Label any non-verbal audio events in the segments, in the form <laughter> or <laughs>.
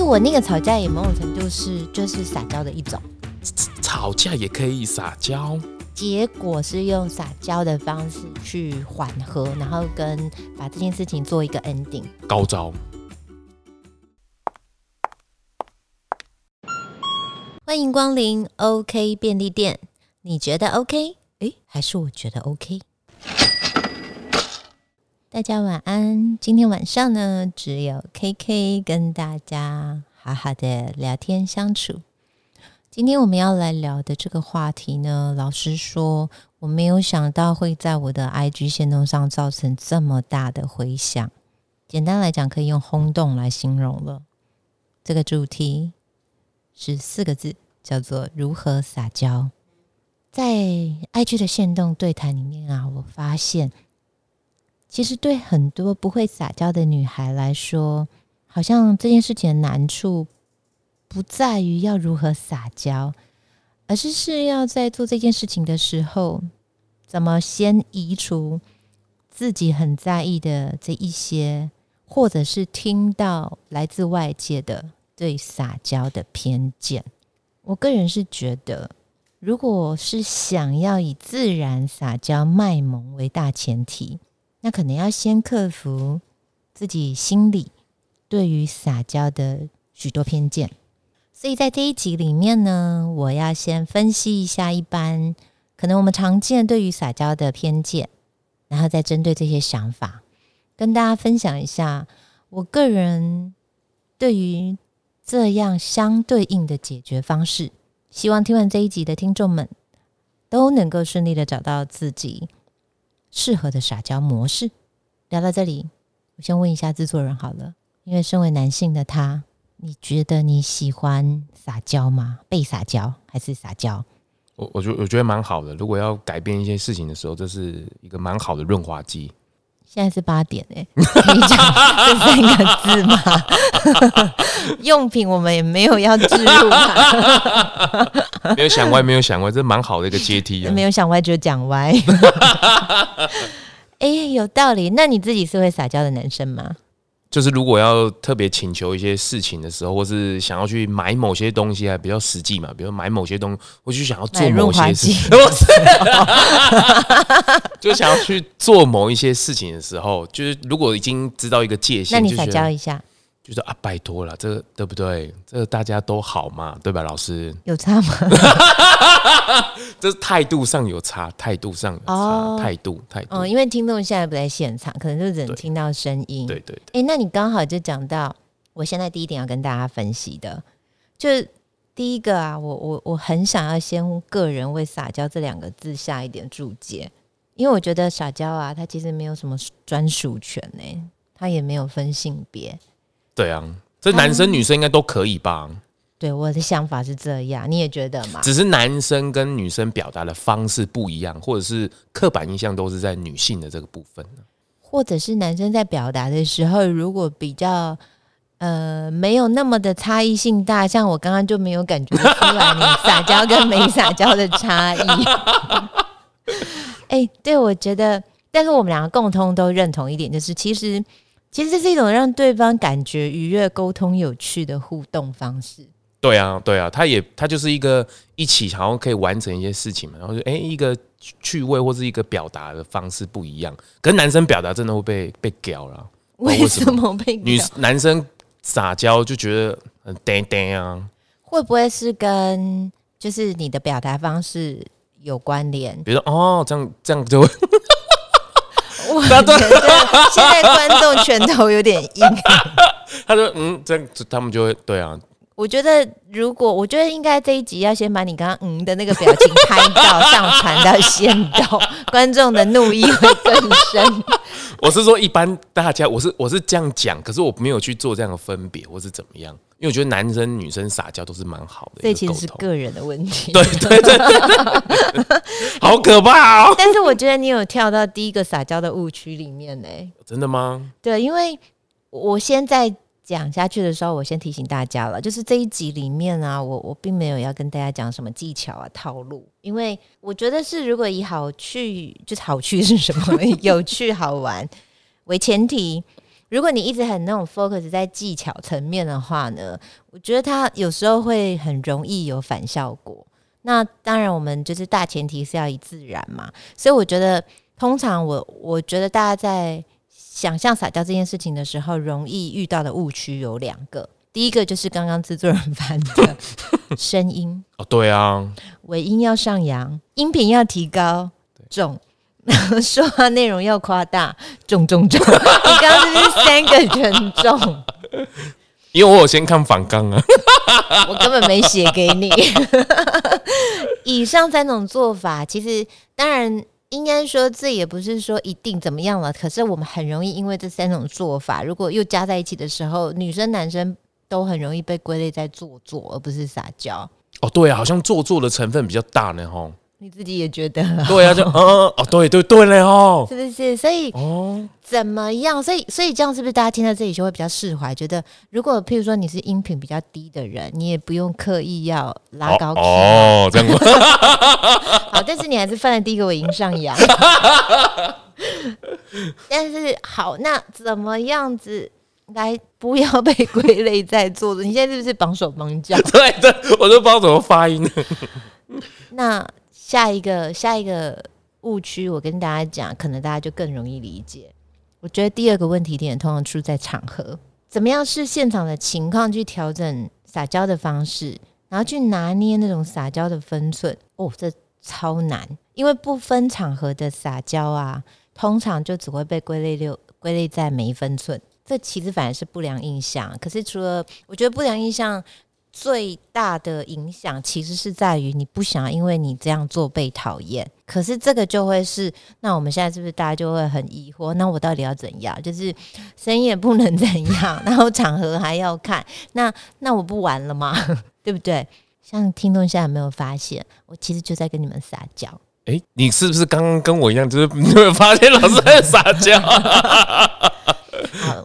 实我那个吵架也某种程度是就是撒娇的一种，吵架也可以撒娇，结果是用撒娇的方式去缓和，然后跟把这件事情做一个 ending。高招。欢迎光临 OK 便利店，你觉得 OK？诶，还是我觉得 OK？大家晚安。今天晚上呢，只有 KK 跟大家好好的聊天相处。今天我们要来聊的这个话题呢，老实说，我没有想到会在我的 IG 线动上造成这么大的回响。简单来讲，可以用轰动来形容了。这个主题是四个字，叫做如何撒娇。在 IG 的线动对谈里面啊，我发现。其实对很多不会撒娇的女孩来说，好像这件事情的难处不在于要如何撒娇，而是是要在做这件事情的时候，怎么先移除自己很在意的这一些，或者是听到来自外界的对撒娇的偏见。我个人是觉得，如果是想要以自然撒娇卖萌为大前提。那可能要先克服自己心里对于撒娇的许多偏见，所以在这一集里面呢，我要先分析一下一般可能我们常见对于撒娇的偏见，然后再针对这些想法跟大家分享一下我个人对于这样相对应的解决方式。希望听完这一集的听众们都能够顺利的找到自己。适合的撒娇模式，聊到这里，我先问一下制作人好了，因为身为男性的他，你觉得你喜欢撒娇吗？被撒娇还是撒娇？我我觉我觉得蛮好的。如果要改变一些事情的时候，这是一个蛮好的润滑剂。现在是八点哎，你讲这三个字吗？<laughs> 用品我们也没有要置入，<laughs> 没有想歪，没有想歪，这蛮好的一个阶梯啊。没有想歪就讲歪。<laughs> 哎，有道理。那你自己是会撒娇的男生吗？就是如果要特别请求一些事情的时候，或是想要去买某些东西，还比较实际嘛。比如买某些东西，我就想要做某些事情，<laughs> 就想要去做某一些事情的时候，就是如果已经知道一个界限，那你撒娇一下。就说啊，拜托了，这个对不对？这个大家都好嘛，对吧？老师有差吗？<laughs> 这是态度上有差，态度上有差，态度态度。哦，因为听众现在不在现场，可能就只能听到声音。对对。哎，那你刚好就讲到，我现在第一点要跟大家分析的，就是第一个啊，我我我很想要先个人为撒娇这两个字下一点注解，因为我觉得撒娇啊，它其实没有什么专属权呢，它也没有分性别。对啊，这男生女生应该都可以吧？对，我的想法是这样，你也觉得吗？只是男生跟女生表达的方式不一样，或者是刻板印象都是在女性的这个部分或者是男生在表达的时候，如果比较呃没有那么的差异性大，像我刚刚就没有感觉出来你撒娇跟没撒娇的差异。<laughs> 哎，对，我觉得，但是我们两个共通都认同一点，就是其实。其实这是一种让对方感觉愉悦、沟通有趣的互动方式。对啊，对啊，他也他就是一个一起，好像可以完成一些事情嘛。然后就哎，一个趣味或是一个表达的方式不一样。跟男生表达真的会被被屌了。为什么被女男生撒娇就觉得很呆呆啊？会不会是跟就是你的表达方式有关联？比如说哦，这样这样就会。我觉得现在观众拳头有点硬。<laughs> 他说：“嗯，这样他们就会对啊。”我觉得如果我觉得应该这一集要先把你刚刚嗯的那个表情拍照上传到线到，观众的怒意会更深。<laughs> 我是说，一般大家，我是我是这样讲，可是我没有去做这样的分别，或是怎么样。因为我觉得男生女生撒娇都是蛮好的，这其实是个人的问题。对对对，<laughs> 好可怕哦！但是我觉得你有跳到第一个撒娇的误区里面呢。真的吗？对，因为我现在讲下去的时候，我先提醒大家了，就是这一集里面啊，我我并没有要跟大家讲什么技巧啊套路，因为我觉得是如果以好趣，就是好趣是什么，有趣好玩为前提。如果你一直很那种 focus 在技巧层面的话呢，我觉得它有时候会很容易有反效果。那当然，我们就是大前提是要以自然嘛，所以我觉得通常我我觉得大家在想象撒娇这件事情的时候，容易遇到的误区有两个。第一个就是刚刚制作人翻的 <laughs> 声音哦，对啊，尾音要上扬，音频要提高重，<laughs> 说话内容要夸大重重重。你刚刚是不是三个全重？因为我有先看反纲啊，<laughs> 我根本没写给你。以上三种做法，其实当然应该说，这也不是说一定怎么样了。可是我们很容易因为这三种做法，如果又加在一起的时候，女生男生都很容易被归类在做作，而不是撒娇。哦，对啊，好像做作的成分比较大呢，吼。你自己也觉得？<laughs> 对啊，就嗯哦，对对对嘞哦，是不是？所以哦，怎么样？所以所以这样是不是大家听到这里就会比较释怀？觉得如果譬如说你是音频比较低的人，你也不用刻意要拉高哦，这样 <laughs> 好，但是你还是犯了第一个尾音上扬。<laughs> 但是好，那怎么样子来不要被归类在做的？你现在是不是绑手绑脚？对对，我都不知道怎么发音。那。下一个下一个误区，我跟大家讲，可能大家就更容易理解。我觉得第二个问题点通常出在场合，怎么样是现场的情况去调整撒娇的方式，然后去拿捏那种撒娇的分寸。哦，这超难，因为不分场合的撒娇啊，通常就只会被归类六归类在没分寸。这其实反而是不良印象。可是除了我觉得不良印象。最大的影响其实是在于你不想因为你这样做被讨厌，可是这个就会是那我们现在是不是大家就会很疑惑？那我到底要怎样？就是声音也不能怎样，然后场合还要看，那 <laughs> 那我不玩了吗？对不对？像听众现在有没有发现，我其实就在跟你们撒娇？哎，你是不是刚刚跟我一样，就是你有没有发现老师在撒娇？<laughs>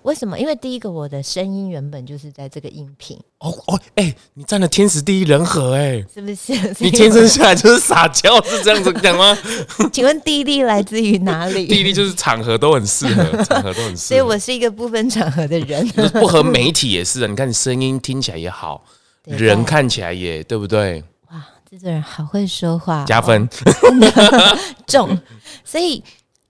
好，为什么？因为第一个，我的声音原本就是在这个音频。哦哦，哎，你占了天时地利人和，哎，是不是？<laughs> 你天生下来就是撒娇，是这样子讲吗？<laughs> 请问地利来自于哪里？<laughs> 地利就是场合都很适合，场合都很适合。所以我是一个不分场合的人，不合媒体也是啊。你看，你声音听起来也好，人看起来也对不对？哇，这个人好会说话，加分，重。所以。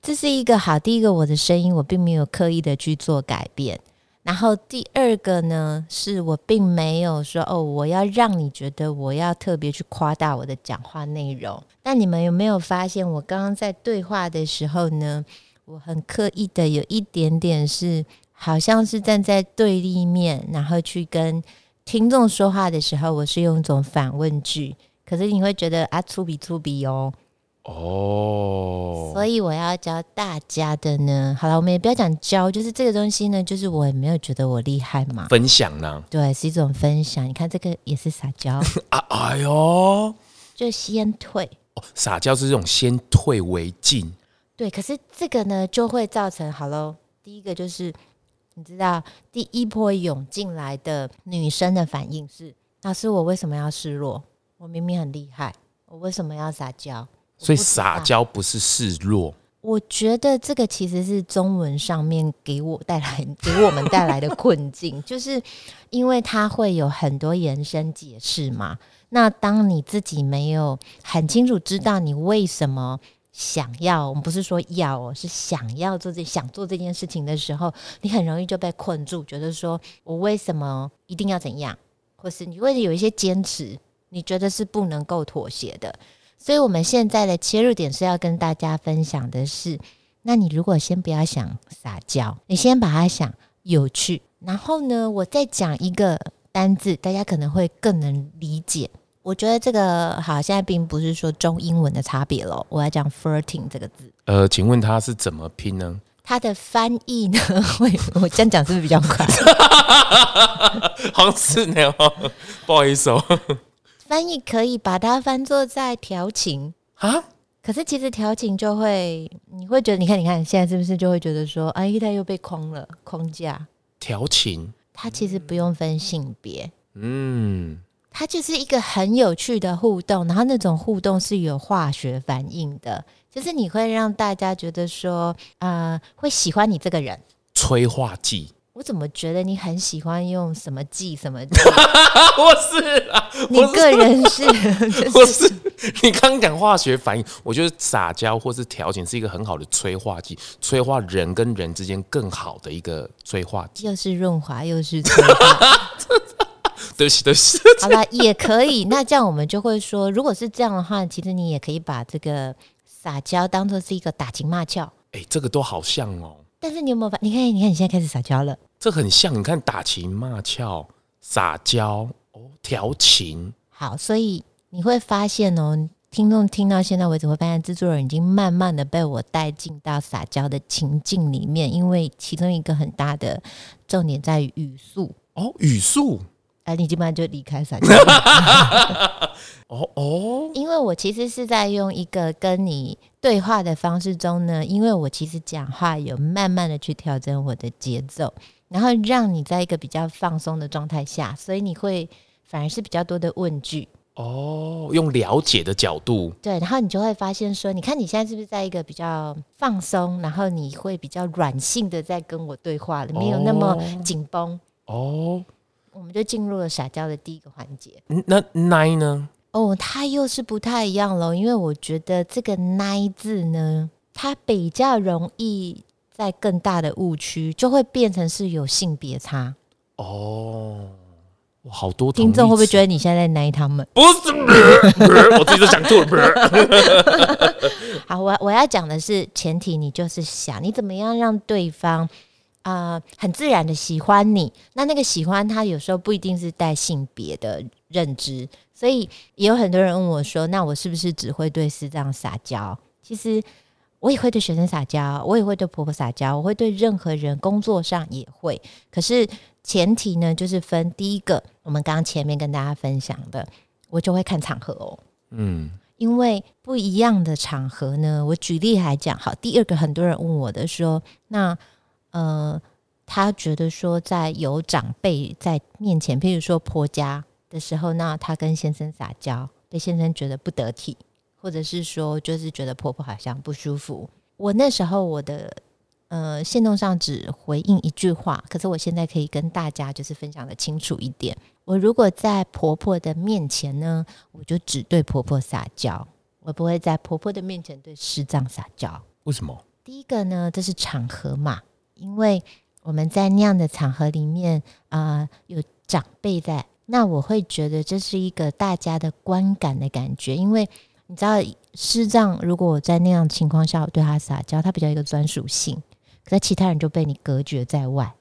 这是一个好，第一个我的声音我并没有刻意的去做改变，然后第二个呢，是我并没有说哦，我要让你觉得我要特别去夸大我的讲话内容。但你们有没有发现，我刚刚在对话的时候呢，我很刻意的有一点点是，好像是站在对立面，然后去跟听众说话的时候，我是用一种反问句，可是你会觉得啊，粗鄙粗鄙哦。哦，所以我要教大家的呢，好了，我们也不要讲教，就是这个东西呢，就是我也没有觉得我厉害嘛，分享呢，对，是一种分享。你看这个也是撒娇 <laughs> 啊，哎呦，就先退，撒娇是这种先退为进，对，可是这个呢就会造成，好喽，第一个就是你知道，第一波涌进来的女生的反应是，老师，我为什么要示弱？我明明很厉害，我为什么要撒娇？所以撒娇不是示弱，我觉得这个其实是中文上面给我带来给我们带来的困境，<laughs> 就是因为它会有很多延伸解释嘛。那当你自己没有很清楚知道你为什么想要，我们不是说要，是想要做这想做这件事情的时候，你很容易就被困住，觉得说我为什么一定要怎样，或是你为了有一些坚持，你觉得是不能够妥协的。所以，我们现在的切入点是要跟大家分享的是：那你如果先不要想撒娇，你先把它想有趣，然后呢，我再讲一个单字，大家可能会更能理解。我觉得这个好，现在并不是说中英文的差别了。我要讲 “flirting” 这个字。呃，请问它是怎么拼呢？它的翻译呢？<laughs> 会我这样讲是不是比较快？<laughs> 好是呢，不好意思哦。翻译可以把它翻作在调情。啊，可是其实调情就会，你会觉得，你看，你看，现在是不是就会觉得说，哎，他又被框了，框架。调情，它其实不用分性别，嗯，它就是一个很有趣的互动，然后那种互动是有化学反应的，就是你会让大家觉得说，呃，会喜欢你这个人，催化剂。我怎么觉得你很喜欢用什么剂什么剂？<laughs> 我是啊，你个人是，<laughs> 我是你刚刚讲化学反应，我觉得撒娇或是调情是一个很好的催化剂，催化人跟人之间更好的一个催化剂。又是润滑又是催化，<laughs> 对不起，对不起。好了，也可以。那这样我们就会说，如果是这样的话，其实你也可以把这个撒娇当做是一个打情骂俏。哎、这个都好像哦，但是你有没有发？你看，你看，你现在开始撒娇了。这很像。你看，打情骂俏、撒娇哦，调情。好，所以你会发现哦，听众听到现在为止会发现，制作人已经慢慢的被我带进到撒娇的情境里面，因为其中一个很大的重点在于语速。哦，语速。哎、你基本上就离开撒娇，<laughs> 哦哦，因为我其实是在用一个跟你对话的方式中呢，因为我其实讲话有慢慢的去调整我的节奏，然后让你在一个比较放松的状态下，所以你会反而是比较多的问句。哦，用了解的角度。对，然后你就会发现说，你看你现在是不是在一个比较放松，然后你会比较软性的在跟我对话了，没有那么紧绷。哦，我们就进入了撒娇的第一个环节。嗯那奶呢？哦，它又是不太一样喽，因为我觉得这个“奶”字呢，它比较容易在更大的误区，就会变成是有性别差。哦，哇好多听众会不会觉得得你现在在奶他们？不是？我自己都想吐了。不是 <laughs> 好，我我要讲的是前提，你就是想你怎么样让对方啊、呃很自然的喜欢你。那那个喜欢，他有时候不一定是带性别的认知，所以也有很多人问我说：“那我是不是只会对师长撒娇？”其实我也会对学生撒娇，我也会对婆婆撒娇，我会对任何人工作上也会。可是前提呢，就是分第一个，我们刚刚前面跟大家分享的，我就会看场合哦。嗯，因为不一样的场合呢，我举例来讲，好，第二个很多人问我的说，那呃，他觉得说在有长辈在面前，譬如说婆家的时候，那他跟先生撒娇，对先生觉得不得体，或者是说就是觉得婆婆好像不舒服。我那时候我的呃线动上只回应一句话，可是我现在可以跟大家就是分享的清楚一点。我如果在婆婆的面前呢，我就只对婆婆撒娇，我不会在婆婆的面前对师丈撒娇。为什么？第一个呢，这是场合嘛，因为我们在那样的场合里面啊、呃有长辈在，那我会觉得这是一个大家的观感的感觉，因为你知道师长如果我在那样的情况下我对他撒娇，他比较一个专属性，可是其他人就被你隔绝在外。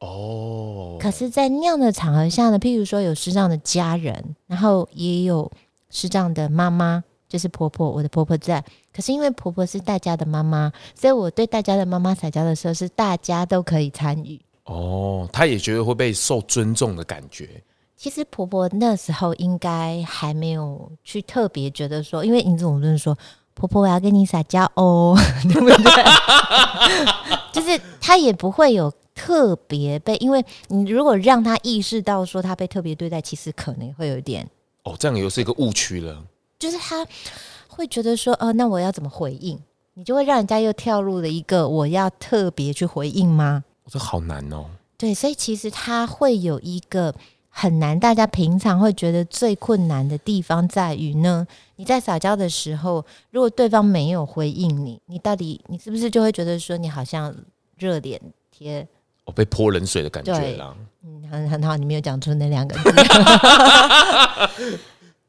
哦，可是，在那样的场合下呢，譬如说有师长的家人，然后也有师长的妈妈，就是婆婆，我的婆婆在。可是因为婆婆是大家的妈妈，所以我对大家的妈妈撒娇的时候，是大家都可以参与。哦，他也觉得会被受尊重的感觉。其实婆婆那时候应该还没有去特别觉得说，因为你总不能说婆婆我要跟你撒娇哦，<laughs> 对不对？<laughs> 就是她也不会有特别被，因为你如果让她意识到说她被特别对待，其实可能会有一点，哦，这样又是一个误区了。就是她会觉得说，哦，那我要怎么回应？你就会让人家又跳入了一个我要特别去回应吗？哦这好难哦。对，所以其实她会有一个很难，大家平常会觉得最困难的地方在于呢，你在撒娇的时候，如果对方没有回应你，你到底你是不是就会觉得说你好像热脸贴？哦，被泼冷水的感觉对啦。嗯，很很好，你没有讲出那两个字。<laughs>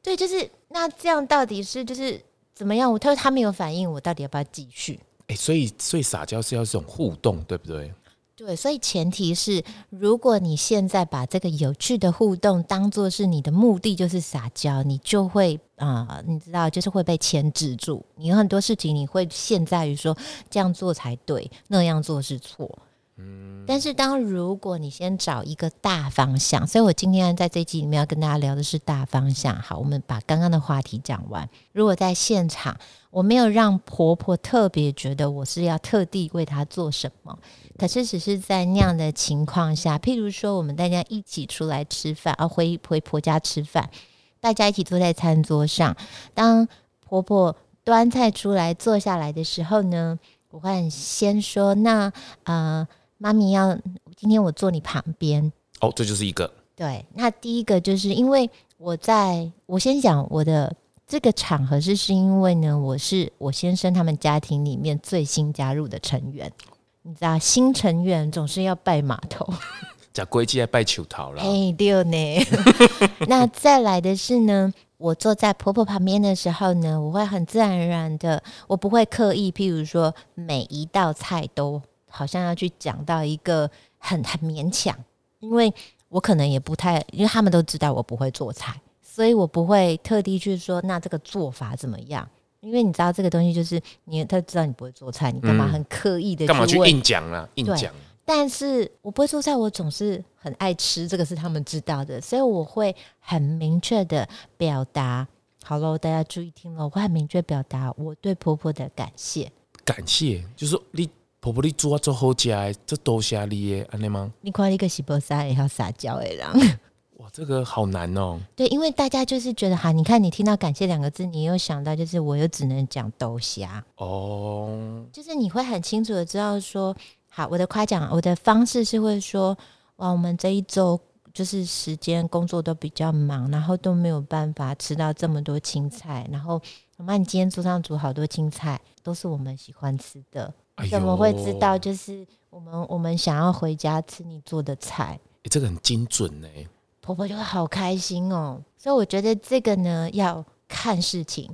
对，就是那这样到底是就是怎么样？我他说他没有反应，我到底要不要继续？哎、所以所以撒娇是要这种互动，对不对？对，所以前提是，如果你现在把这个有趣的互动当做是你的目的，就是撒娇，你就会啊、你知道，就是会被牵制住。你有很多事情，你会陷在于说这样做才对，那样做是错。但是当如果你先找一个大方向，所以我今天在这集里面要跟大家聊的是大方向。好，我们把刚刚的话题讲完。如果在现场，我没有让婆婆特别觉得我是要特地为她做什么，可是只是在那样的情况下，譬如说我们大家一起出来吃饭，啊，回回婆家吃饭，大家一起坐在餐桌上，当婆婆端菜出来坐下来的时候呢，我会先说那呃。妈咪要今天我坐你旁边。哦，这就是一个对，那第一个就是因为我在我先讲我的这个场合是是因为呢，我是我先生他们家庭里面最新加入的成员。你知道新成员总是要拜码头，假规矩在拜球桃了。哎，六呢。<laughs> 那再来的是呢，我坐在婆婆旁边的时候呢，我会很自然而然的，我不会刻意，譬如说每一道菜都好像要去讲到一个很很勉强，因为我可能也不太，因为他们都知道我不会做菜，所以我不会特地去说那这个做法怎么样。因为你知道这个东西就是你，他知道你不会做菜，你干嘛很刻意的干嘛去？硬讲啊？硬讲。但是我不会做菜，我总是很爱吃，这个是他们知道的，所以我会很明确的表达。好喽，大家注意听了，我会很明确表达我对婆婆的感谢。感谢，就是你婆婆你煮啊做好食的，这多谢你耶，安尼吗？你看你个喜波撒也要撒娇的人，<laughs> 哇，这个好难哦。对，因为大家就是觉得哈，你看你听到感谢两个字，你又想到就是我又只能讲豆虾，哦，就是你会很清楚的知道说，好，我的夸奖，我的方式是会说，哇，我们这一周就是时间工作都比较忙，然后都没有办法吃到这么多青菜，然后妈，你今天桌上煮好多青菜，都是我们喜欢吃的，哎怎么会知道？就是我们我们想要回家吃你做的菜，诶这个很精准呢。婆婆就会好开心哦。所以我觉得这个呢，要看事情。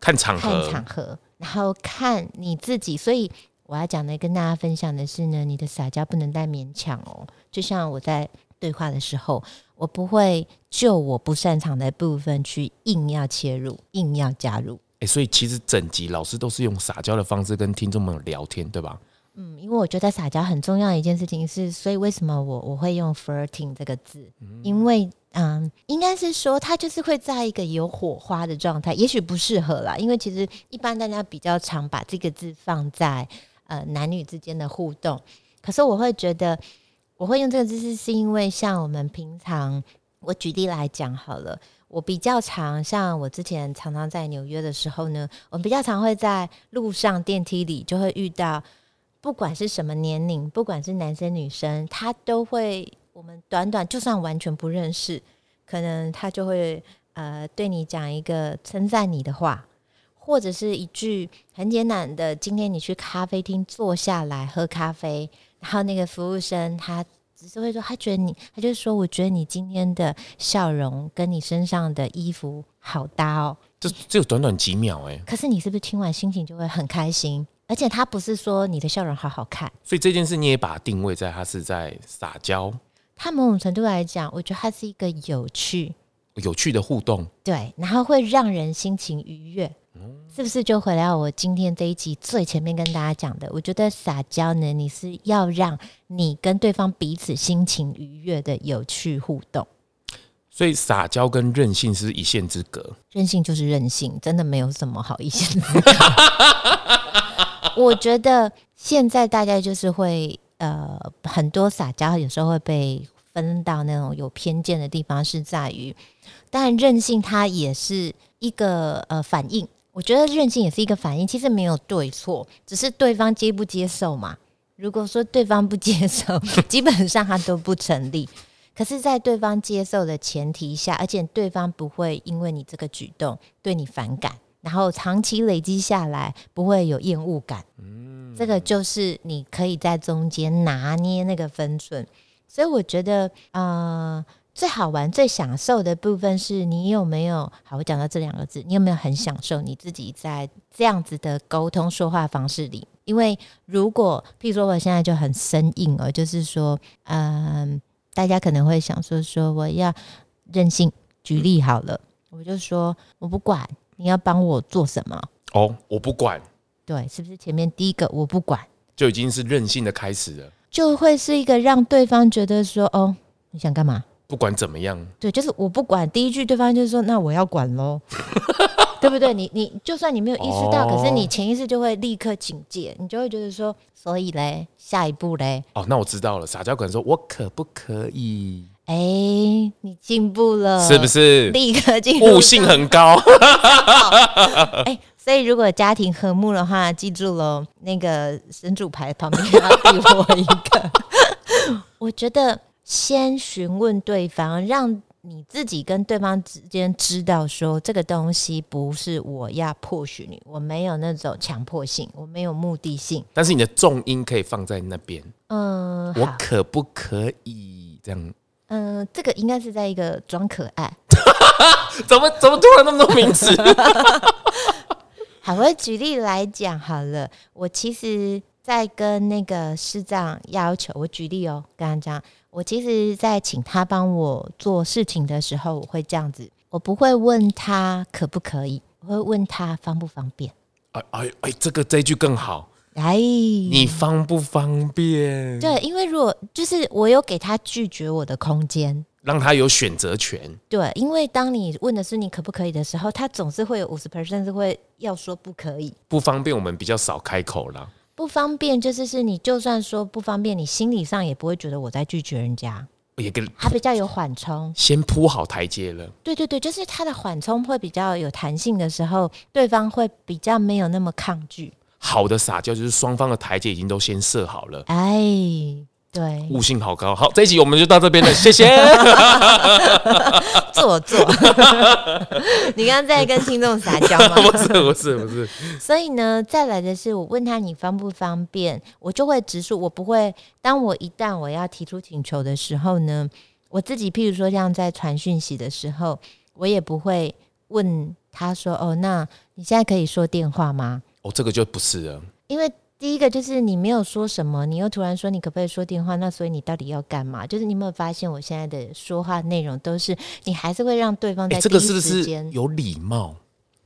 看场看合，场合，然后看你自己。所以我要讲的跟大家分享的是呢，你的撒娇不能太勉强哦。就像我在对话的时候，我不会就我不擅长的部分去硬要切入，硬要加入。哎、所以其实整集老师都是用撒娇的方式跟听众们聊天，对吧？嗯，因为我觉得撒娇很重要的一件事情是，所以为什么我我会用 flirting 这个字？因为嗯，应该是说它就是会在一个有火花的状态，也许不适合啦，因为其实一般大家比较常把这个字放在呃男女之间的互动，可是我会觉得我会用这个字是是因为像我们平常，我举例来讲好了。我比较常，像我之前常常在纽约的时候呢，我比较常会在路上电梯里就会遇到，不管是什么年龄，不管是男生女生，他都会，我们短短就算完全不认识，可能他就会呃对你讲一个称赞你的话，或者是一句很简单的，今天你去咖啡厅坐下来喝咖啡，然后那个服务生他。只是会说，他觉得你，他就说，我觉得你今天的笑容跟你身上的衣服好搭哦。这只有短短几秒哎、可是你是不是听完心情就会很开心？而且他不是说你的笑容好好看，所以这件事你也把它定位在他是在撒娇、他某种程度来讲，我觉得他是一个有趣，有趣的互动。对，然后会让人心情愉悦，是不是就回到我今天这一集最前面跟大家讲的？我觉得撒娇呢，你是要让你跟对方彼此心情愉悦的有趣互动。所以撒娇跟任性是一线之隔。任性就是任性，真的没有什么好意思思考。<laughs> 我觉得现在大家就是会呃，很多撒娇有时候会被分到那种有偏见的地方，是在于，当然任性它也是一个呃反应。我觉得任性也是一个反应，其实没有对错，只是对方接不接受嘛。如果说对方不接受，<laughs> 基本上它都不成立。可是，在对方接受的前提下，而且对方不会因为你这个举动对你反感，然后长期累积下来不会有厌恶感。嗯这个就是你可以在中间拿捏那个分寸。所以我觉得，呃，最好玩、最享受的部分是你有没有好？我讲到这两个字，你有没有很享受你自己在这样子的沟通说话方式里？因为如果，譬如说我现在就很生硬哦，就是说，嗯、大家可能会想说，说我要任性。举例好了，我就说我不管你要帮我做什么，哦，我不管，对，是不是前面第一个我不管？就已经是任性的开始了。就会是一个让对方觉得说，哦，你想干嘛？不管怎么样，对，就是我不管。第一句对方就是说，那我要管喽，<laughs> 对不对？你你就算你没有意识到，哦可是你潜意识就会立刻警戒，你就会觉得说，所以嘞，下一步嘞，哦，那我知道了。撒娇可能说：“我可不可以哎，你进步了，是不？是？立刻进步悟性很高。<laughs> 哎，所以如果家庭和睦的话，记住喽，那个神主牌旁边要递我一个。<laughs> 我觉得先询问对方，让你自己跟对方之间知道说这个东西不是我要迫许你，我没有那种强迫性，我没有目的性。但是你的重音可以放在那边，嗯，我，可不可以这样？嗯，这个应该是在一个装可爱。<laughs> 怎么怎么突然那么多名词？<laughs> 好，我举例来讲好了。我其实，在跟那个市长要求，我举例哦，跟他讲，我其实，在请他帮我做事情的时候，我会这样子，我不会问他可不可以，我会问他方不方便。哎哎哎，这个这一句更好，哎，你方不方便？对，因为如果就是我有给他拒绝我的空间。让他有选择权。对，因为当你问的是你可不可以的时候，他总是会有五十 percent 是会要说不可以。不方便，我们比较少开口啦。不方便，就是是你就算说不方便，你心理上也不会觉得我在拒绝人家，也跟他比较有缓冲。先铺好台阶了。对对对，就是他的缓冲会比较有弹性的时候，对方会比较没有那么抗拒。好的撒娇就是双方的台阶已经都先设好了，哎，对，悟性好高。好，这一集我们就到这边了，<laughs> 谢谢。<laughs> 做作。<laughs> 你刚刚在跟听众撒娇吗？不是不是不是，所以呢，再来的是我问他你方不方便，我就会直述，我不会。当我一旦我要提出请求的时候呢，我自己譬如说像在传讯息的时候，我也不会问他说：“哦，那你现在可以说电话吗哦，这个就不是了。？”因为第一个就是你没有说什么，你又突然说你可不可以说电话，那所以你到底要干嘛？就是你有没有发现我现在的说话内容都是你还是会让对方哎、在这个是不是时间，有礼貌？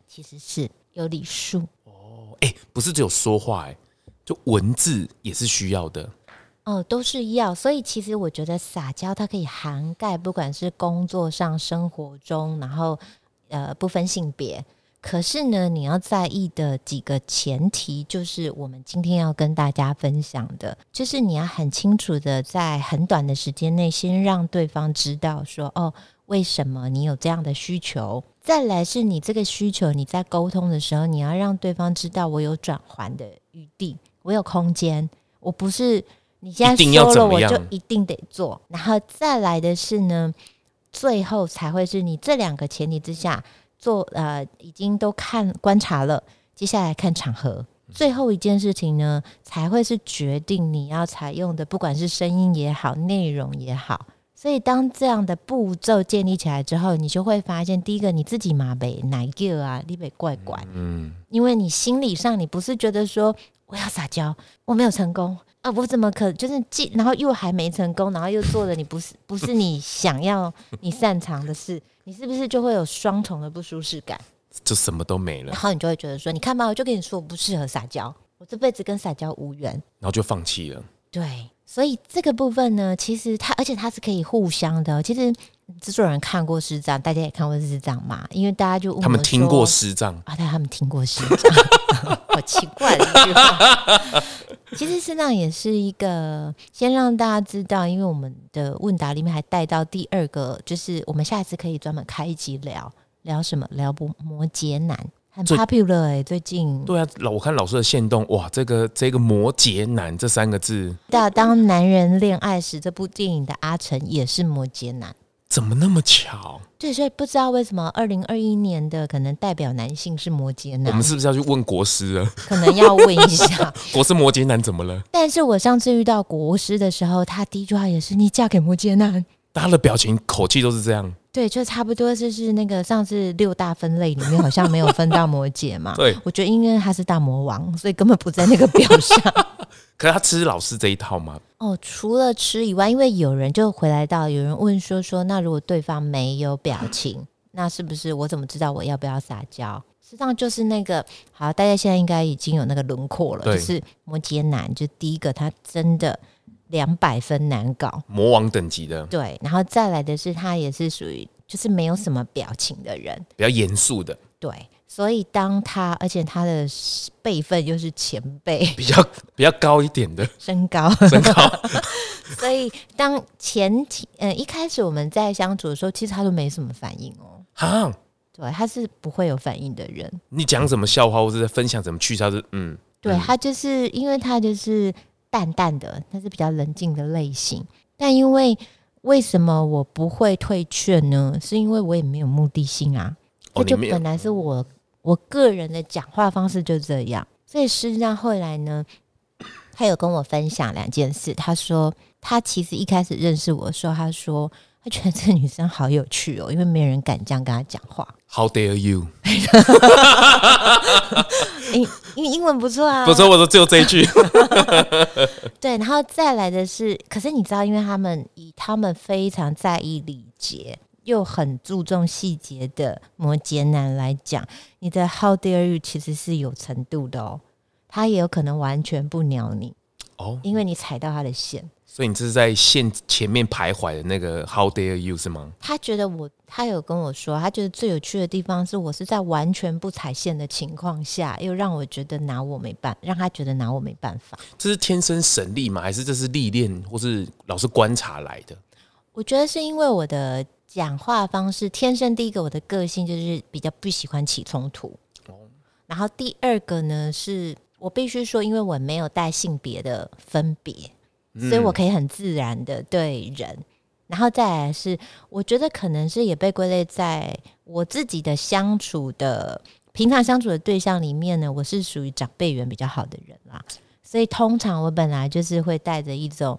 其实是有礼数。哦，哎、不是只有说话、哎，就文字也是需要的。哦，都是要，所以其实我觉得撒娇它可以涵盖，不管是工作上、生活中，然后呃不分性别。可是呢，你要在意的几个前提，就是我们今天要跟大家分享的，就是你要很清楚的在很短的时间内，先让对方知道说，哦，为什么你有这样的需求。再来是你这个需求，你在沟通的时候，你要让对方知道我有转还的余地，我有空间，我不是你现在一定要说了我就一定得做。然后再来的是呢，最后才会是你这两个前提之下做呃已经都看观察了，接下来看场合。最后一件事情呢，才会是决定你要采用的，不管是声音也好，内容也好。所以，当这样的步骤建立起来之后，你就会发现，第一个你自己嘛被奶个啊，你被怪怪，嗯，因为你心理上你不是觉得说我要撒娇，我没有成功啊，我怎么可就是既然后又还没成功，然后又做了你不是不是你想要你擅长的事，你是不是就会有双重的不舒适感？就什么都没了然，后你就会觉得说，你看吧，我就跟你说我不适合撒娇，我这辈子跟撒娇无缘。然后就放弃了。对，所以这个部分呢，其实它而且它是可以互相的哦。其实制作人看过师长，大家也看过师长嘛，因为大家就问他们我听过说师长，啊，但他们听过师长，<laughs> 好奇怪的一句话。其实师长也是一个，先让大家知道，因为我们的问答里面还带到第二个，就是我们下一次可以专门开一集聊聊什么，聊不摩羯男，很 popular 哎、最近对啊，老我看老师的线动，哇，这个这个摩羯男这三个字大当男人恋爱时，这部电影的阿成也是摩羯男。怎么那么巧？对，所以不知道为什么二零二一年的可能代表男性是摩羯男我们，是不是要去问国师啊？可能要问一下。<laughs> 国师摩羯男怎么了？但是我上次遇到国师的时候，他第一句话也是“你嫁给摩羯男大家的表情口气都是这样。”，对，就差不多就是那个上次六大分类里面好像没有分到摩羯嘛。<laughs> 对，我觉得因为他是大魔王，所以根本不在那个表上。<laughs> 可是他吃老师这一套吗？哦，除了吃以外，因为有人就回来到，有人问说说，那如果对方没有表情，那是不是我怎么知道我要不要撒娇？实际上就是那个好，大家现在应该已经有那个轮廓了，就是摩羯男，就第一个他真的两百分难搞，魔王等级的，对，然后再来的是他也是属于就是没有什么表情的人，比较严肃的，对，所以当他而且他的辈分又是前辈，比较比较高一点的。身高，身高，<laughs> 所以当前提，呃，一开始我们在相处的时候，其实他都没什么反应哦。哈，对，他是不会有反应的人。你讲什么笑话或者在分享怎么趣事，他是嗯，对嗯。他就是因为他就是淡淡的，那是比较冷静的类型。但因为为什么我不会退却呢？是因为我也没有目的性啊，这就本来是我我个人的讲话方式就这样。所以实际上后来呢，他有跟我分享两件事。他说他其实一开始认识我的时候，他说他觉得这女生好有趣哦，因为没人敢这样跟他讲话。How dare you？<laughs> 英因为英文不错啊，不错，我说只有这一句。<laughs> 对，然后再来的是，可是你知道，因为他们以他们非常在意礼节，又很注重细节的摩羯男来讲，你的 How dare you 其实是有程度的哦，他也有可能完全不鸟你，哦，因为你踩到他的线。所以你这是在线前面徘徊的那个 How dare you 是吗？他觉得我，他有跟我说，他觉得最有趣的地方是我是在完全不踩线的情况下，又让我觉得拿我没办，让他觉得拿我没办法。这是天生神力吗？还是这是历练或是老是观察来的？我觉得是因为我的讲话方式，天生第一个我的个性就是比较不喜欢起冲突。哦然后第二个呢，是我必须说，因为我没有带性别的分别，所以我可以很自然的对人。然后再来是，我觉得可能是也被归类在我自己的相处的平常相处的对象里面呢，我是属于长辈缘比较好的人啦。所以通常我本来就是会带着一种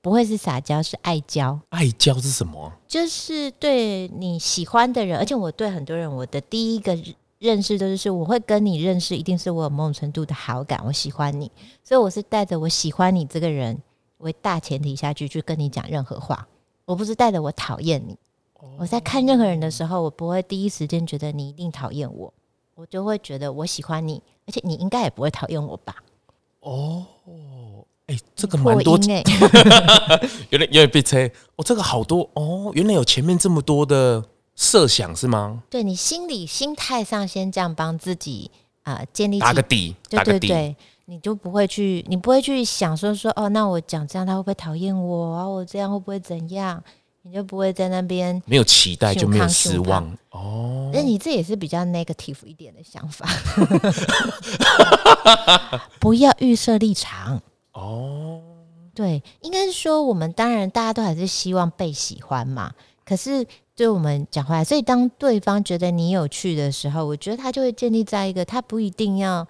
不会是撒娇，是爱娇。爱娇是什么？就是对你喜欢的人，而且我对很多人，我的第一个认识都是是我会跟你认识，一定是我有某种程度的好感，我喜欢你，所以我是带着我喜欢你这个人为大前提下去去跟你讲任何话，我不是带着我讨厌你。我在看任何人的时候，我不会第一时间觉得你一定讨厌我，我就会觉得我喜欢你，而且你应该也不会讨厌我吧？哦哎、这个破蛮多，<laughs> 有点有点被催哦，这个好多哦，原来有前面这么多的设想是吗？对你心理心态上先这样帮自己啊、呃建立起打个底，对打个底，对对，你就不会去，你不会去想说说哦，那我讲这样他会不会讨厌我啊？我这样会不会怎样？你就不会在那边，没有期待就没有失望哦。那你这也是比较 negative 一点的想法，<laughs> 不要预设立场。哦，对，应该是说我们当然大家都还是希望被喜欢嘛。可是对我们讲回来，所以当对方觉得你有趣的时候，我觉得他就会建立在一个他不一定要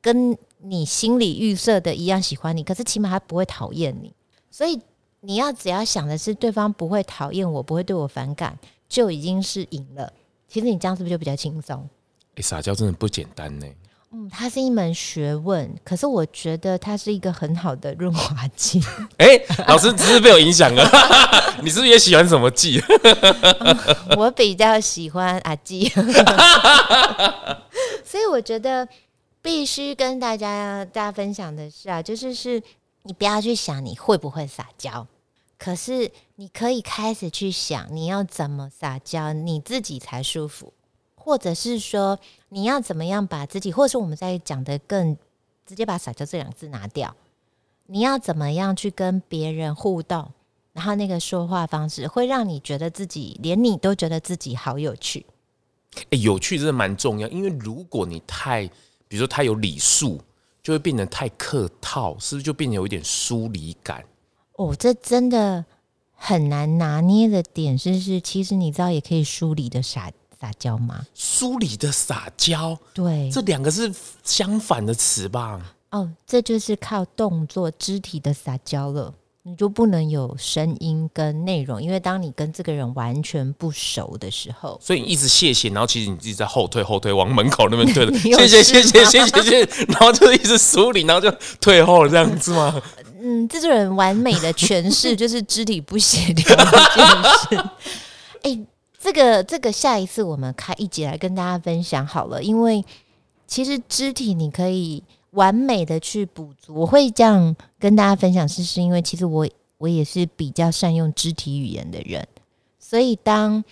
跟你心里预设的一样喜欢你，可是起码他不会讨厌你。所以你要只要想的是对方不会讨厌我，不会对我反感，就已经是赢了。其实你这样是不是就比较轻松？哎、撒娇真的不简单呢。嗯，它是一门学问，可是我觉得它是一个很好的润滑剂。<laughs> 哎、老师只是被我影响了，<laughs> 你是不是也喜欢什么剂？<laughs> 我比较喜欢阿基，所以我觉得必须跟大家大家分享的是啊，就是是你不要去想你会不会撒娇，可是你可以开始去想你要怎么撒娇，你自己才舒服，或者是说你要怎么样把自己，或者是我们在讲的更直接把撒娇这两个字拿掉，你要怎么样去跟别人互动？然后那个说话方式会让你觉得自己连你都觉得自己好有趣。哎、有趣真的蛮重要，因为如果你太，比如说他有礼数，就会变得太客套，是不是就变得有一点疏离感？哦，这真的很难拿捏的点是是，其实你知道也可以梳理的撒撒娇吗？疏离的撒娇，对，这两个是相反的词吧？哦，这就是靠动作、肢体的撒娇了。你就不能有声音跟内容，因为当你跟这个人完全不熟的时候，所以你一直谢谢，然后其实你自己在后退后退，往门口那边 <laughs> 退的，你有谢谢谢谢谢谢谢谢，然后就一直梳理，然后就退后了这样子吗？<laughs> 嗯，这种人完美的诠释就是肢体不协调这件事。哎、这个这个下一次我们开一集来跟大家分享好了，因为其实肢体你可以完美的去补足。我会这样跟大家分享，是是因为其实我我也是比较善用肢体语言的人，所以当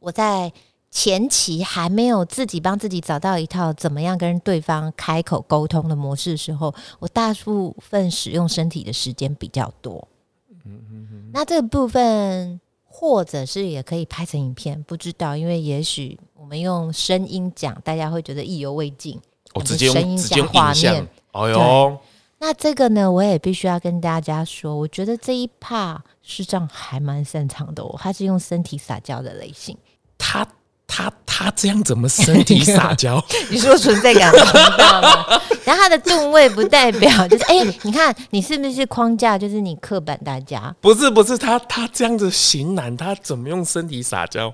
我在前期还没有自己帮自己找到一套怎么样跟对方开口沟通的模式的时候，我大部分使用身体的时间比较多。那这个部分，或者是也可以拍成影片，不知道，因为也许我们用声音讲，大家会觉得意犹未尽。我直接声音用直接用画面，哎呦，那这个呢，我也必须要跟大家说，我觉得这一 part 视障还蛮擅长的哦，他是用身体撒娇的类型。他他他这样怎么身体撒娇？<laughs> 你说存在感很大吗？<laughs> 然后他的定位不代表就是，哎、你看你是不是框架，就是你刻板大家，不是不是，他他这样子型男，他怎么用身体撒娇？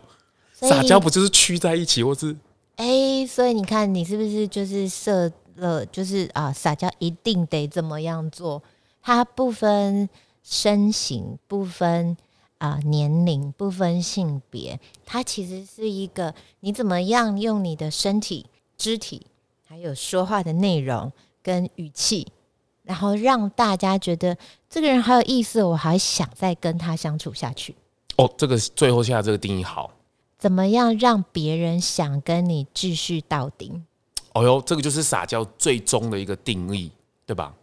撒娇不就是屈在一起，或是哎、所以你看你是不是就是设了，就是啊，撒娇一定得怎么样做？它不分身形，不分啊、年龄，不分性别，它其实是一个你怎么样用你的身体、肢体，还有说话的内容跟语气，然后让大家觉得这个人好有意思，我还想再跟他相处下去。哦，这个最后下这个定义好。怎么样让别人想跟你继续到底？哦哟，这个就是撒娇最终的一个定义，对吧？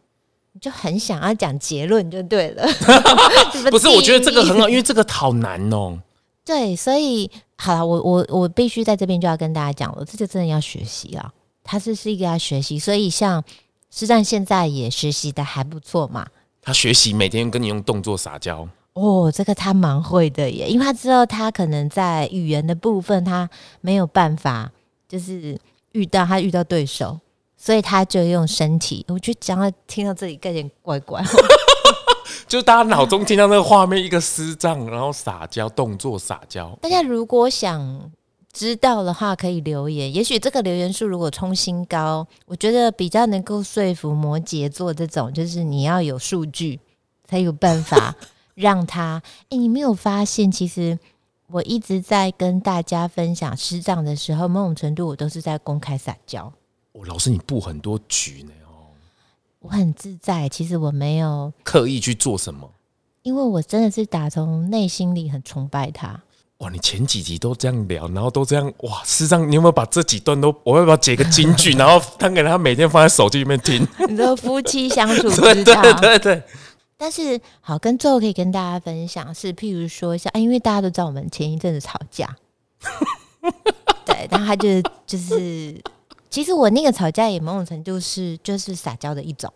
你就很想要讲结论就对了。<laughs> 不是，我觉得这个很好。因为这个好难哦。<laughs> 对，所以好了，我我我必须在这边就要跟大家讲了，这就真的要学习了。他是是一个要学习，所以像师战现在也学习的还不错嘛。他学习每天跟你用动作撒娇，哦，这个他蛮会的耶，因为他知道他可能在语言的部分他没有办法，就是遇到他遇到对手，所以他就用身体。我觉得讲到听到这里有点怪怪。<laughs> 就是大家脑中听到那个画面，一个师丈，然后撒娇动作撒娇，大家如果想知道的话，可以留言。也许这个留言数如果冲新高，我觉得比较能够说服摩羯座这种，就是你要有数据才有办法让他。哎，你没有发现，其实我一直在跟大家分享师长的时候，某种程度我都是在公开撒娇，哦，老师你布很多局呢哦，我很自在。其实我没有，刻意去做什么？因为我真的是打从内心里很崇拜他。哇，你前几集都这样聊，然后都这样哇，师长，你有没有把这几段都，我要不要截个金句，<laughs> 然后当给他每天放在手机里面听？你说夫妻相处 <laughs> 对对之道，对对，但是好，跟最后可以跟大家分享是，譬如说像，啊因为大家都知道我们前一阵子吵架，对，然后他就就是，其实我那个吵架也某种程度是就是撒娇的一种，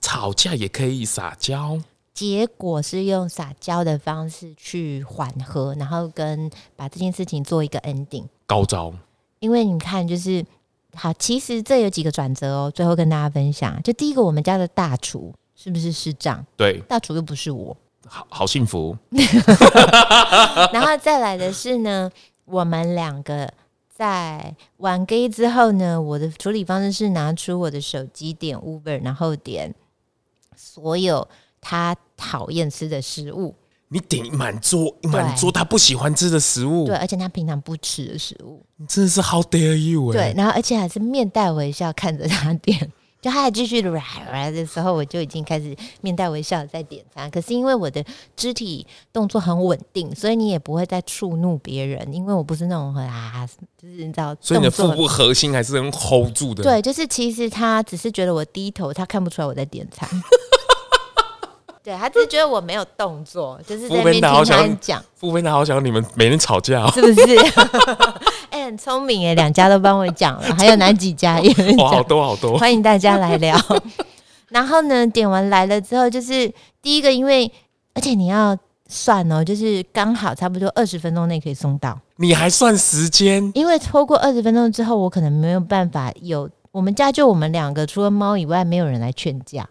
吵架也可以撒娇，结果是用撒娇的方式去缓和，然后跟把这件事情做一个 ending。高招。因为你看，就是好，其实这有几个转折哦。最后跟大家分享，就第一个，我们家的大厨是不是师长？对，大厨又不是我，好好幸福。<laughs> 然后再来的是呢，我们两个在玩 gay 之后呢，我的处理方式是拿出我的手机点 Uber，然后点所有他讨厌吃的食物，你点满桌满桌他不喜欢吃的食物，对，而且他平常不吃的食物，你真的是 How dare you 对哎、，然后而且还是面带微笑看着他点。就他还继续软的时候，我就已经开始面带微笑在点餐。可是因为我的肢体动作很稳定，所以你也不会再触怒别人，因为我不是那种很啊，就是你知道，所以你的腹部核心还是能 hold 住的。，对，就是其实他只是觉得我低头，他看不出来我在点餐。<laughs> 对他只是觉得我没有动作，就是在那边听他福分的好讲，傅飞娜好想你们每天吵架、哦，是不是？<laughs> 哎、很聪明哎，两家都帮我讲了，还有哪几家也 <laughs> 哇，好，多好多。欢迎大家来聊。然后呢，点完来了之后，就是第一个，因为而且你要算哦，就是刚好差不多二十分钟内可以送到。你还算时间？因为超过二十分钟之后，我可能没有办法有。我们家就我们两个，除了猫以外，没有人来劝架，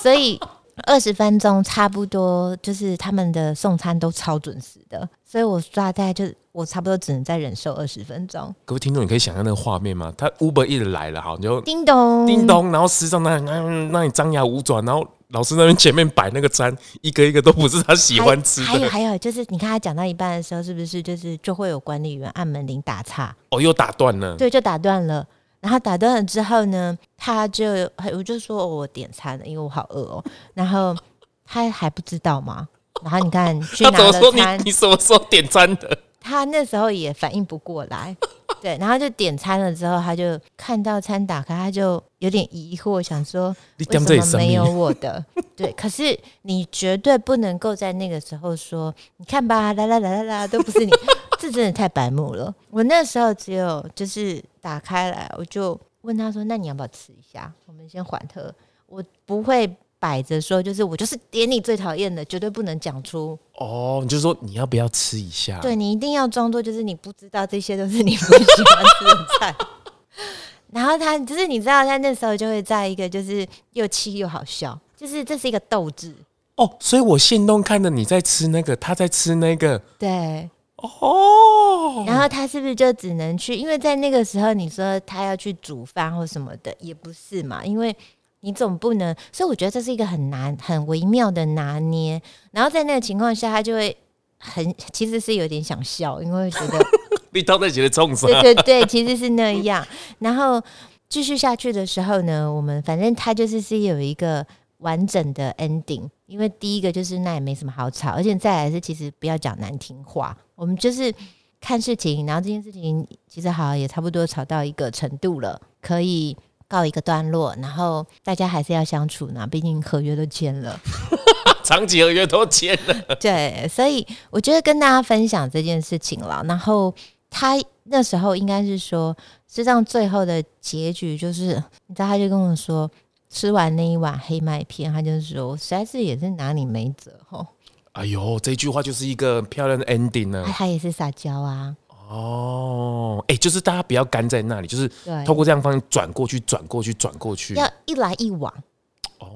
所以二十分钟差不多就是他们的送餐都超准时的，所以我大概就我差不多只能再忍受二十分钟。各位听众，你可以想象那个画面吗？他 Uber 一直来了，好，你就叮咚，叮，咚，然后师长那那那你张牙舞爪，然后老师那边前面摆那个餐，一个一个都不是他喜欢吃的还有的。还有就是，你看他讲到一半的时候，是不是就是就会有管理员按门铃打岔？哦，又打断了。对，就打断了。然后打断了之后呢，他就我就说、哦我点餐了，因为我好饿哦。然后他还不知道吗？然后你看 <laughs> 去他拿怎么说你了餐，你什么时候点餐的？<laughs> 他那时候也反应不过来，对，然后就点餐了之后，他就看到餐打开，他就有点疑惑，想说你为什么没有？我的？<laughs> 对，可是你绝对不能够在那个时候说，你看吧，来来来来来，都不是你，这真的太白目了。我那时候只有就是打开来，我就问他说：“那你要不要吃一下？我们先缓和。”我不会摆着说，就是我就是点你最讨厌的，绝对不能讲出。哦，你就说你要不要吃一下？对你一定要装作就是你不知道这些都是你不喜欢吃的菜。<laughs> 然后他就是你知道，他那时候就会在一个就是又气又好笑，就是这是一个斗志。哦，所以我现动看着你在吃那个，他在吃那个。对，哦，然后他是不是就只能去？因为在那个时候，你说他要去煮饭或什么的，也不是嘛，因为你总不能。所以我觉得这是一个很难、很微妙的拿捏。然后在那个情况下，他就会很，其实是有点想笑，因为觉得你到底觉得冲啥？对对对，其实是那样。然后继续下去的时候呢，我们反正他就是是有一个完整的 ending。因为第一个就是那也没什么好吵，而且再来是其实不要讲难听话，我们就是看事情，然后这件事情其实好也差不多吵到一个程度了，可以告一个段落，然后大家还是要相处呢，毕竟合约都签了，<laughs> 长期合约都签了。<laughs> 对，所以我觉得跟大家分享这件事情了。然后他那时候应该是说，实际上最后的结局就是，你知道，他就跟我说。吃完那一碗黑麦片，他就说：“实在是也是拿你没辙吼。”哎呦，这句话就是一个漂亮的 ending 呢。他也是撒娇啊。哦，哎，就是大家不要干在那里，就是透过这样方式转过去，转过去，转过去，要一来一往。哦，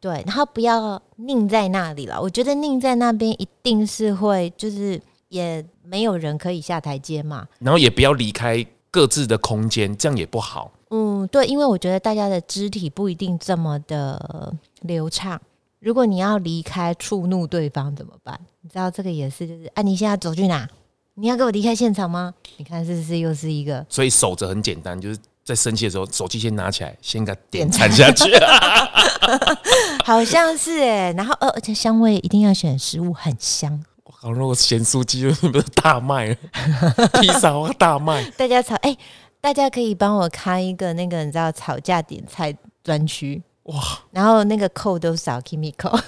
对，然后不要拧在那里了。我觉得拧在那边一定是会，就是也没有人可以下台阶嘛。然后也不要离开各自的空间，这样也不好。嗯，对，因为我觉得大家的肢体不一定这么的流畅。如果你要离开触怒对方怎么办？你知道这个也是，就是啊，你现在走去哪？你要跟我离开现场吗？你看是不是又是一个？所以守着很简单，就是在生气的时候，手机先拿起来，先给它点餐下去。<laughs> 好像是哎，然后呃，而且香味一定要选食物很香。我靠，如果咸酥鸡是 <laughs> 不是大卖？披萨大卖，大家吵哎。大家可以帮我开一个那个你知道吵架点菜专区哇，然后那个扣都少 Kimiko，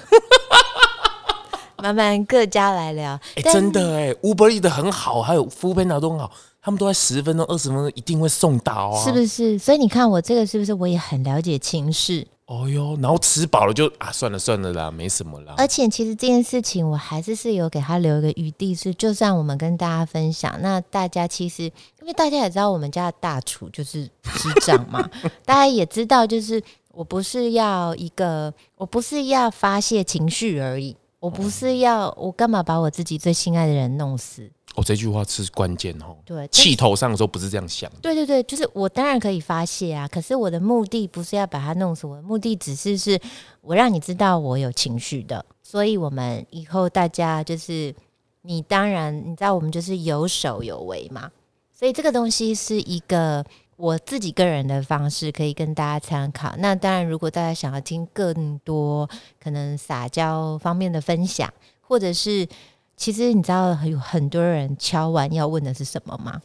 <laughs> 慢慢各家来聊。哎，真的哎，Uber E 的很好，还有 f o o p a n d 都很好，他们都在十分钟、二十分钟一定会送到啊，是不是？所以你看我这个是不是我也很了解情势？哦哟，然后吃饱了就啊，算了算了啦，没什么啦。而且其实这件事情我还是是有给他留一个余地，是就算我们跟大家分享，那大家其实因为大家也知道我们家的大厨就是机长嘛，<laughs> 大家也知道，就是我不是要一个，我不是要发泄情绪而已，我不是要我干嘛把我自己最心爱的人弄死。哦，这句话是关键哦。对，气头上的时候不是这样想。对对对，就是我当然可以发泄啊，可是我的目的不是要把它弄死，我的目的只是是我让你知道我有情绪的，所以我们以后大家就是你当然你知道我们就是有手有为嘛，所以这个东西是一个我自己个人的方式，可以跟大家参考。那当然，如果大家想要听更多可能撒娇方面的分享，或者是。其实你知道有很多人敲完要问的是什么吗？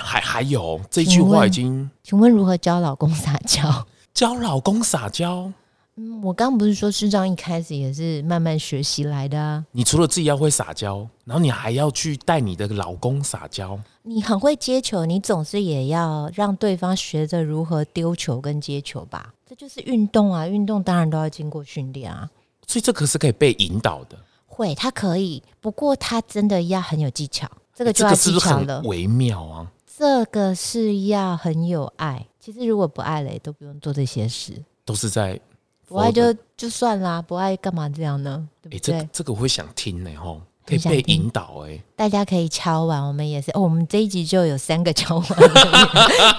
还还有这句话已经，请问如何教老公撒娇？教老公撒娇？嗯，我刚不是说师长一开始也是慢慢学习来的啊。你除了自己要会撒娇，然后你还要去带你的老公撒娇。你很会接球，你总是也要让对方学着如何丢球跟接球吧？这就是运动啊！运动当然都要经过训练啊。所以这可是可以被引导的。会，他可以，不过他真的要很有技巧，这个就要技巧了，微妙啊。这个是要很有爱，其实如果不爱了，都不用做这些事，都是在不爱就就算啦，不爱干嘛这样呢？对不对？这个我会想听呢，吼，可以被引导哎，大家可以敲碗，我们也是哦，我们这一集就有三个敲碗，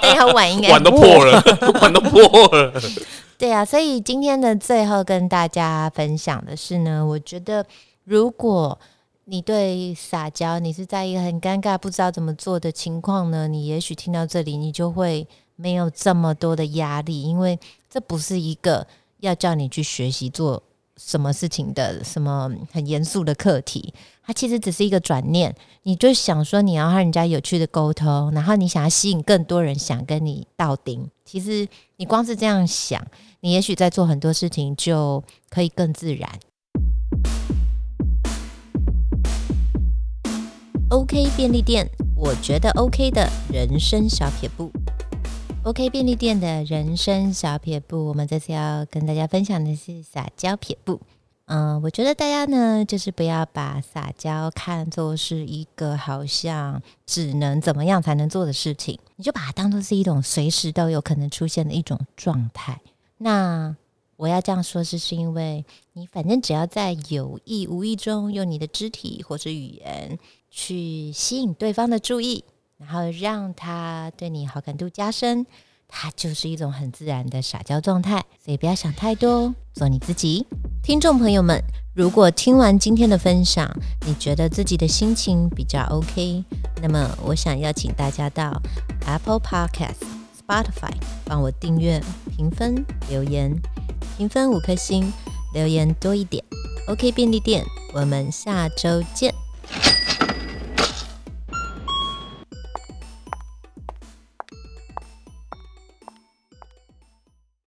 大家碗应该碗都破了，碗都破了。对啊，所以今天的最后跟大家分享的是呢，我觉得。如果你对撒娇，你是在一个很尴尬、不知道怎么做的情况呢？你也许听到这里，你就会没有这么多的压力，因为这不是一个要叫你去学习做什么事情的什么很严肃的课题。它其实只是一个转念，你就想说你要和人家有趣的沟通，然后你想要吸引更多人想跟你到顶。其实你光是这样想，你也许在做很多事情就可以更自然。OK 便利店，我觉得 OK 的人生小撇步。OK 便利店的人生小撇步，我们这次要跟大家分享的是撒娇撇步。嗯，我觉得大家呢，就是不要把撒娇看作是一个好像只能怎么样才能做的事情，你就把它当做是一种随时都有可能出现的一种状态。那我要这样说，是是因为你反正只要在有意无意中用你的肢体或者语言去吸引对方的注意，然后让他对你好感度加深。它就是一种很自然的撒娇状态，所以不要想太多，做你自己。听众朋友们，如果听完今天的分享，你觉得自己的心情比较 OK，那么我想邀请大家到 Apple Podcast、Spotify 帮我订阅、评分、留言，评分五颗星，留言多一点。OK 便利店，我们下周见。